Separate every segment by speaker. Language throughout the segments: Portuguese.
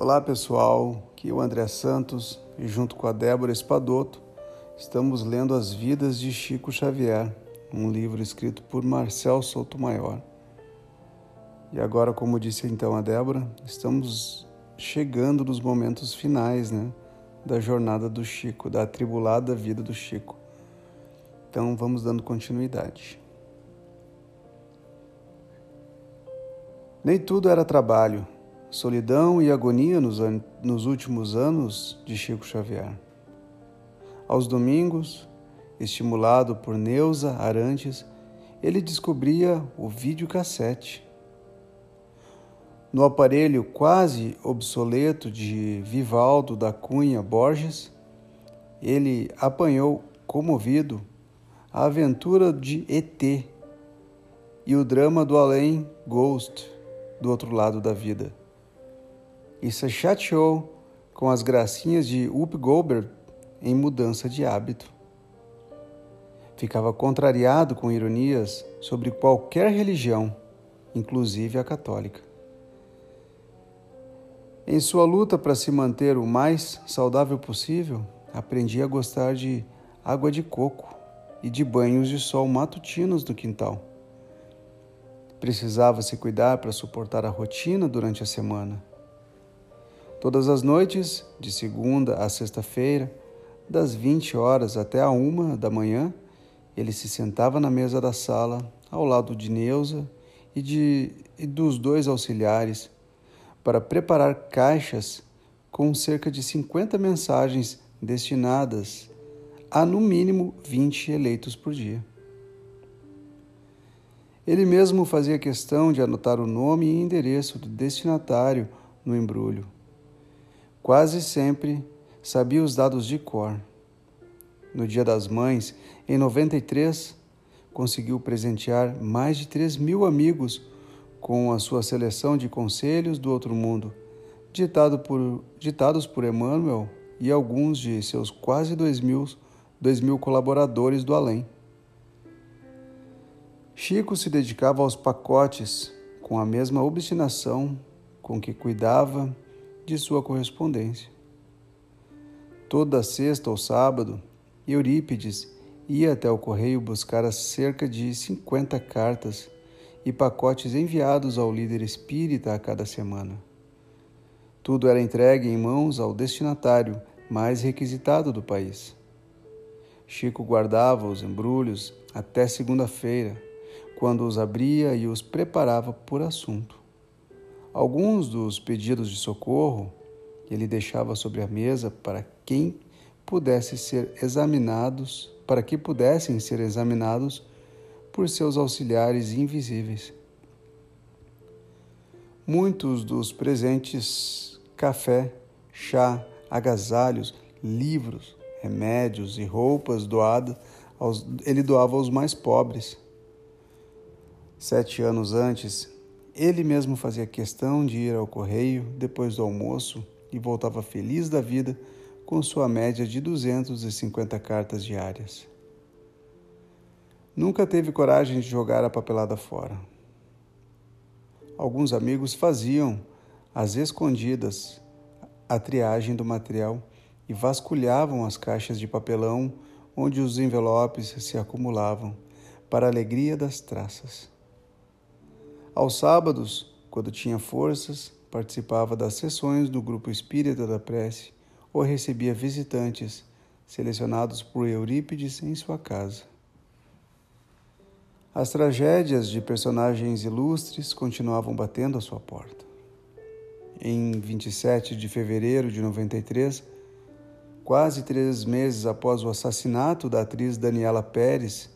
Speaker 1: Olá pessoal, aqui é o André Santos e junto com a Débora Espadoto estamos lendo As Vidas de Chico Xavier, um livro escrito por Marcel Sotomayor. E agora, como disse então a Débora, estamos chegando nos momentos finais né, da jornada do Chico, da atribulada vida do Chico. Então vamos dando continuidade. Nem tudo era trabalho solidão e agonia nos, nos últimos anos de Chico Xavier. Aos domingos, estimulado por Neuza Arantes, ele descobria o videocassete. No aparelho quase obsoleto de Vivaldo da Cunha Borges, ele apanhou, comovido, a aventura de ET e o drama do além Ghost, do outro lado da vida e se chateou com as gracinhas de Up Goldberg em mudança de hábito. Ficava contrariado com ironias sobre qualquer religião, inclusive a católica. Em sua luta para se manter o mais saudável possível, aprendi a gostar de água de coco e de banhos de sol matutinos no quintal. Precisava se cuidar para suportar a rotina durante a semana Todas as noites, de segunda a sexta-feira, das 20 horas até a uma da manhã, ele se sentava na mesa da sala, ao lado de Neuza e, de, e dos dois auxiliares, para preparar caixas com cerca de 50 mensagens destinadas a no mínimo 20 eleitos por dia. Ele mesmo fazia questão de anotar o nome e endereço do destinatário no embrulho Quase sempre sabia os dados de cor. No Dia das Mães, em 93, conseguiu presentear mais de 3 mil amigos com a sua seleção de conselhos do outro mundo, ditado por, ditados por Emmanuel e alguns de seus quase 2 mil, 2 mil colaboradores do além. Chico se dedicava aos pacotes com a mesma obstinação com que cuidava de sua correspondência. Toda sexta ou sábado, Eurípides ia até o correio buscar cerca de 50 cartas e pacotes enviados ao líder espírita a cada semana. Tudo era entregue em mãos ao destinatário mais requisitado do país. Chico guardava os embrulhos até segunda-feira, quando os abria e os preparava por assunto. Alguns dos pedidos de socorro ele deixava sobre a mesa para quem pudesse ser examinados, para que pudessem ser examinados por seus auxiliares invisíveis. Muitos dos presentes, café, chá, agasalhos, livros, remédios e roupas doadas, ele doava aos mais pobres. Sete anos antes, ele mesmo fazia questão de ir ao correio depois do almoço e voltava feliz da vida com sua média de 250 cartas diárias. Nunca teve coragem de jogar a papelada fora. Alguns amigos faziam, às escondidas, a triagem do material e vasculhavam as caixas de papelão onde os envelopes se acumulavam, para alegria das traças. Aos sábados, quando tinha forças, participava das sessões do grupo espírita da prece ou recebia visitantes selecionados por Eurípides em sua casa. As tragédias de personagens ilustres continuavam batendo à sua porta. Em 27 de fevereiro de 93, quase três meses após o assassinato da atriz Daniela Pérez,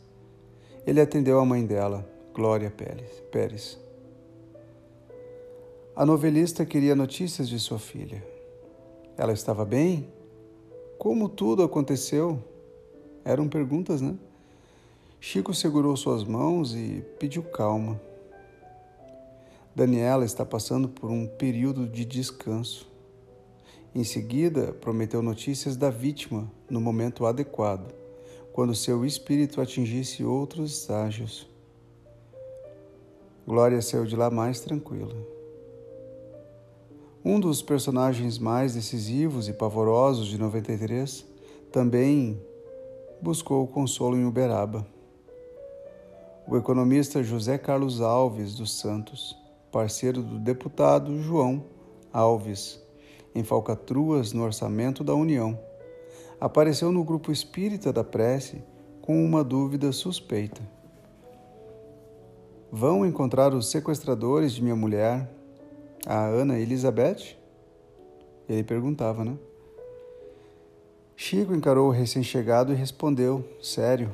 Speaker 1: ele atendeu a mãe dela, Glória Pérez. A novelista queria notícias de sua filha. Ela estava bem? Como tudo aconteceu? Eram perguntas, né? Chico segurou suas mãos e pediu calma. Daniela está passando por um período de descanso. Em seguida, prometeu notícias da vítima no momento adequado, quando seu espírito atingisse outros estágios. Glória saiu de lá mais tranquila. Um dos personagens mais decisivos e pavorosos de 93 também buscou consolo em Uberaba. O economista José Carlos Alves dos Santos, parceiro do deputado João Alves, em falcatruas no orçamento da União, apareceu no grupo espírita da prece com uma dúvida suspeita. Vão encontrar os sequestradores de minha mulher a Ana Elizabeth? Ele perguntava, né? Chico encarou o recém-chegado e respondeu, sério: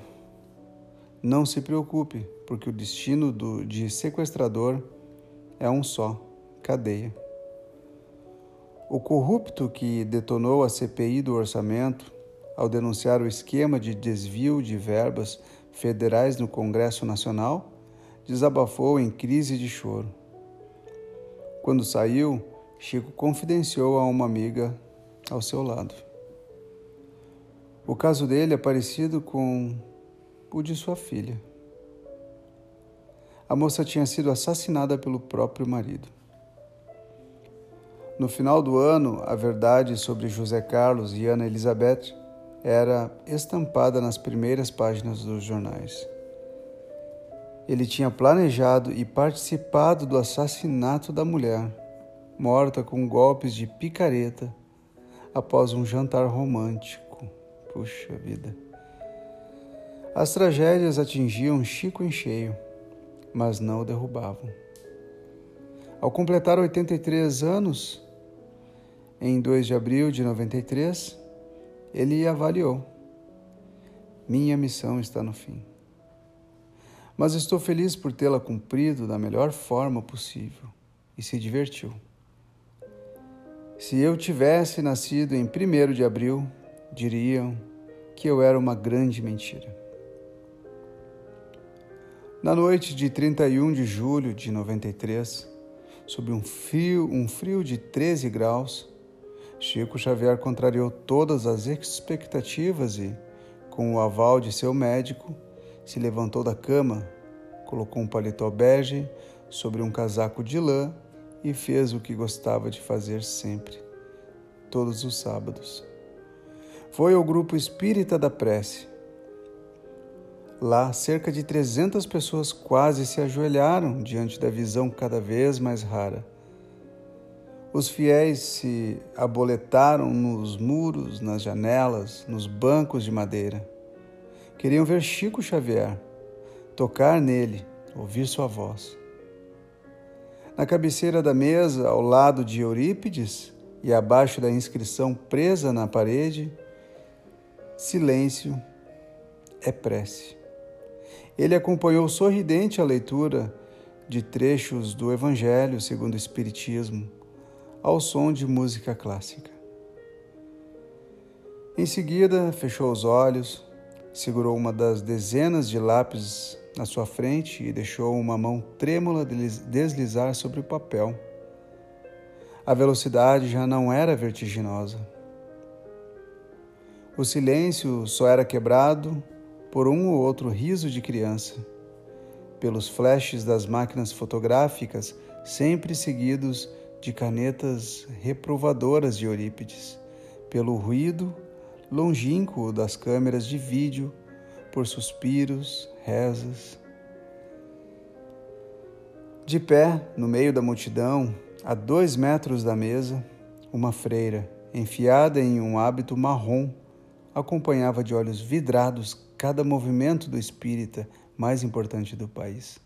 Speaker 1: Não se preocupe, porque o destino do, de sequestrador é um só: cadeia. O corrupto que detonou a CPI do orçamento, ao denunciar o esquema de desvio de verbas federais no Congresso Nacional, desabafou em crise de choro. Quando saiu, Chico confidenciou a uma amiga ao seu lado. O caso dele é parecido com o de sua filha. A moça tinha sido assassinada pelo próprio marido. No final do ano, a verdade sobre José Carlos e Ana Elizabeth era estampada nas primeiras páginas dos jornais. Ele tinha planejado e participado do assassinato da mulher, morta com golpes de picareta após um jantar romântico. Puxa vida. As tragédias atingiam Chico em cheio, mas não o derrubavam. Ao completar 83 anos, em 2 de abril de 93, ele avaliou: Minha missão está no fim mas estou feliz por tê-la cumprido da melhor forma possível e se divertiu. Se eu tivesse nascido em 1 de abril, diriam que eu era uma grande mentira. Na noite de 31 de julho de 93, sob um frio, um frio de 13 graus, Chico Xavier contrariou todas as expectativas e, com o aval de seu médico, se levantou da cama, colocou um paletó bege sobre um casaco de lã e fez o que gostava de fazer sempre, todos os sábados. Foi ao grupo espírita da prece. Lá, cerca de 300 pessoas quase se ajoelharam diante da visão cada vez mais rara. Os fiéis se aboletaram nos muros, nas janelas, nos bancos de madeira. Queriam ver Chico Xavier, tocar nele, ouvir sua voz. Na cabeceira da mesa, ao lado de Eurípides e abaixo da inscrição presa na parede, silêncio é prece. Ele acompanhou sorridente a leitura de trechos do Evangelho segundo o Espiritismo, ao som de música clássica. Em seguida, fechou os olhos, segurou uma das dezenas de lápis na sua frente e deixou uma mão trêmula deslizar sobre o papel. A velocidade já não era vertiginosa. O silêncio só era quebrado por um ou outro riso de criança, pelos flashes das máquinas fotográficas sempre seguidos de canetas reprovadoras de Eurípides, pelo ruído longínquo das câmeras de vídeo, por suspiros, rezas. De pé, no meio da multidão, a dois metros da mesa, uma freira, enfiada em um hábito marrom, acompanhava de olhos vidrados cada movimento do espírita mais importante do país.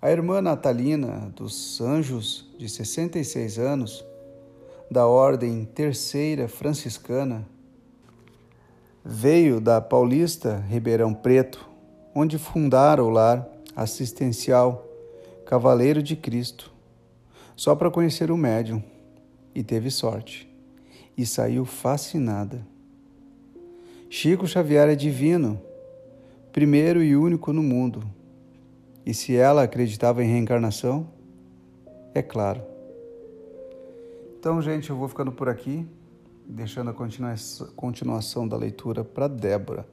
Speaker 1: A irmã Natalina dos Anjos, de 66 anos, da Ordem Terceira Franciscana, veio da Paulista Ribeirão Preto, onde fundara o lar assistencial Cavaleiro de Cristo, só para conhecer o médium, e teve sorte, e saiu fascinada. Chico Xavier é divino, primeiro e único no mundo. E se ela acreditava em reencarnação? É claro. Então, gente, eu vou ficando por aqui, deixando a continuação da leitura para Débora.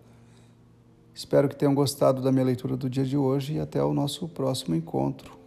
Speaker 1: Espero que tenham gostado da minha leitura do dia de hoje e até o nosso próximo encontro.